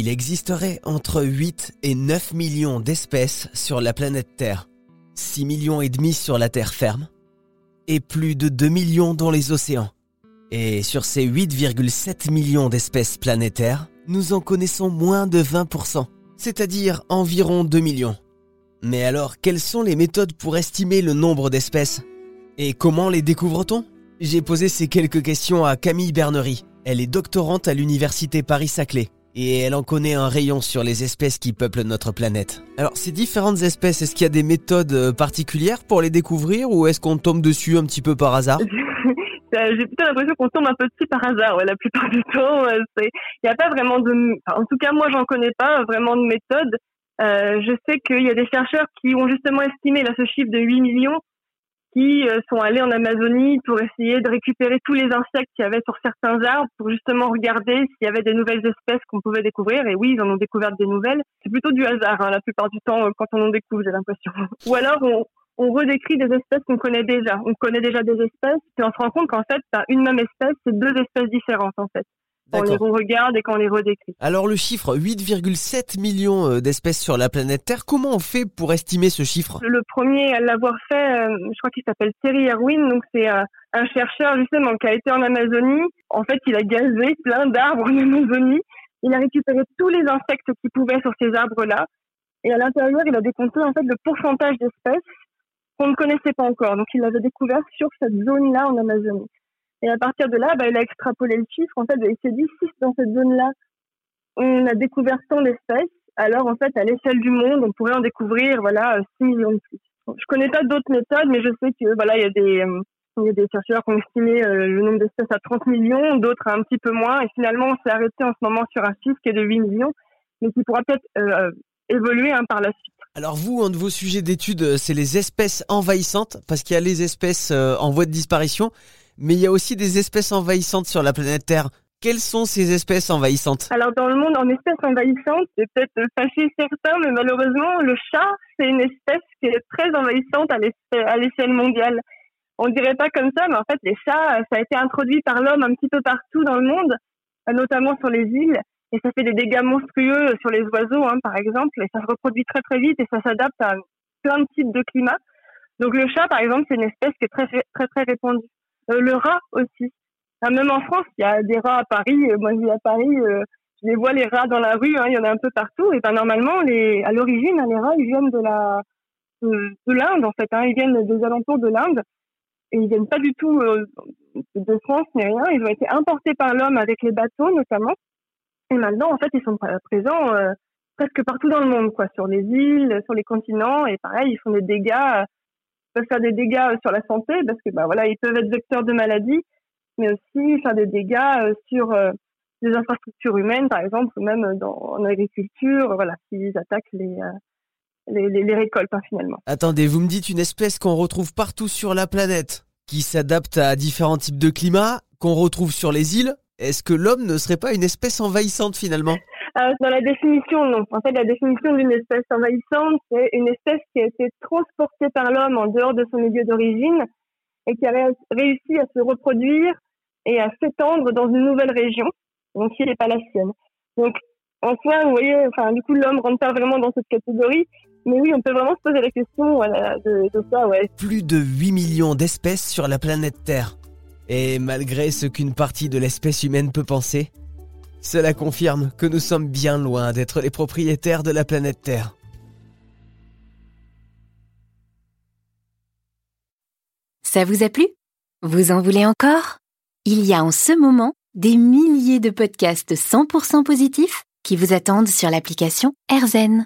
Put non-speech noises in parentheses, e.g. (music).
Il existerait entre 8 et 9 millions d'espèces sur la planète Terre, 6 millions et demi sur la Terre ferme, et plus de 2 millions dans les océans. Et sur ces 8,7 millions d'espèces planétaires, nous en connaissons moins de 20%, c'est-à-dire environ 2 millions. Mais alors, quelles sont les méthodes pour estimer le nombre d'espèces? Et comment les découvre-t-on? J'ai posé ces quelques questions à Camille Bernery. Elle est doctorante à l'université Paris-Saclay. Et elle en connaît un rayon sur les espèces qui peuplent notre planète. Alors, ces différentes espèces, est-ce qu'il y a des méthodes euh, particulières pour les découvrir ou est-ce qu'on tombe dessus un petit peu par hasard? (laughs) J'ai plutôt l'impression qu'on tombe un peu dessus par hasard, ouais, la plupart du (laughs) temps. Il n'y a pas vraiment de... en tout cas, moi, j'en connais pas vraiment de méthode. Euh, je sais qu'il y a des chercheurs qui ont justement estimé là, ce chiffre de 8 millions qui euh, sont allés en Amazonie pour essayer de récupérer tous les insectes qu'il y avait sur certains arbres pour justement regarder s'il y avait des nouvelles espèces qu'on pouvait découvrir. Et oui, ils en ont découvert des nouvelles. C'est plutôt du hasard hein, la plupart du temps euh, quand on en découvre, j'ai l'impression. (laughs) Ou alors on, on redécrit des espèces qu'on connaît déjà. On connaît déjà des espèces, puis on se rend compte qu'en fait, une même espèce, c'est deux espèces différentes en fait. Quand on les regarde et quand on les redécrit. Alors le chiffre 8,7 millions euh, d'espèces sur la planète Terre, comment on fait pour estimer ce chiffre? Le premier à l'avoir fait, euh, je crois qu'il s'appelle Terry Erwin, donc c'est euh, un chercheur justement qui a été en Amazonie. En fait, il a gazé plein d'arbres en Amazonie. Il a récupéré tous les insectes qu'il pouvait sur ces arbres-là. Et à l'intérieur, il a décompté en fait le pourcentage d'espèces qu'on ne connaissait pas encore. Donc il l'avait découvert sur cette zone-là en Amazonie. Et à partir de là, bah, il a extrapolé le chiffre. En fait, il s'est dit, si dans cette zone-là, on a découvert tant d'espèces, alors en fait, à l'échelle du monde, on pourrait en découvrir voilà 6 millions de plus. Je connais pas d'autres méthodes, mais je sais que voilà, il y a des euh, chercheurs qui ont estimé euh, le nombre d'espèces à 30 millions, d'autres à un petit peu moins, et finalement, on s'est arrêté en ce moment sur un chiffre qui est de 8 millions, mais qui pourra peut-être euh, évoluer hein, par la suite. Alors vous, un de vos sujets d'étude, c'est les espèces envahissantes, parce qu'il y a les espèces en voie de disparition, mais il y a aussi des espèces envahissantes sur la planète Terre. Quelles sont ces espèces envahissantes? Alors dans le monde, en espèces envahissantes, c'est peut-être fâché certains, mais malheureusement, le chat, c'est une espèce qui est très envahissante à l'échelle mondiale. On dirait pas comme ça, mais en fait, les chats, ça a été introduit par l'homme un petit peu partout dans le monde, notamment sur les îles, et ça fait des dégâts monstrueux sur les oiseaux, hein, par exemple, et ça se reproduit très très vite et ça s'adapte à plein de types de climats. Donc le chat, par exemple, c'est une espèce qui est très très très répandue. Euh, le rat aussi. même en France, il y a des rats à Paris. Euh, moi, je vis à Paris, euh, je les vois les rats dans la rue. Hein, il y en a un peu partout. Et ben normalement, à l'origine, hein, les rats, ils viennent de la de, l'Inde en fait. Hein, ils viennent des alentours de l'Inde et ils viennent pas du tout de France ni rien. Ils ont été importés par l'homme avec les bateaux notamment. Et maintenant, en fait, ils sont présents presque partout dans le monde, quoi, sur les îles, sur les continents. Et pareil, ils font des dégâts peuvent faire des dégâts euh, sur la santé parce que bah voilà ils peuvent être vecteurs de maladies mais aussi faire des dégâts euh, sur euh, les infrastructures humaines par exemple ou même dans en agriculture voilà s'ils attaquent les les, les, récoltes hein, finalement. Attendez, vous me dites une espèce qu'on retrouve partout sur la planète, qui s'adapte à différents types de climats, qu'on retrouve sur les îles. Est-ce que l'homme ne serait pas une espèce envahissante finalement? Euh, dans la définition, non. En fait, la définition d'une espèce envahissante, c'est une espèce qui a été transportée par l'homme en dehors de son milieu d'origine et qui a réussi à se reproduire et à s'étendre dans une nouvelle région, donc qui n'est pas la sienne. Donc, en soi, vous voyez, enfin, du coup, l'homme rentre pas vraiment dans cette catégorie. Mais oui, on peut vraiment se poser la question de, de ça, ouais. Plus de 8 millions d'espèces sur la planète Terre. Et malgré ce qu'une partie de l'espèce humaine peut penser, cela confirme que nous sommes bien loin d'être les propriétaires de la planète Terre. Ça vous a plu? Vous en voulez encore? Il y a en ce moment des milliers de podcasts 100% positifs qui vous attendent sur l'application AirZen.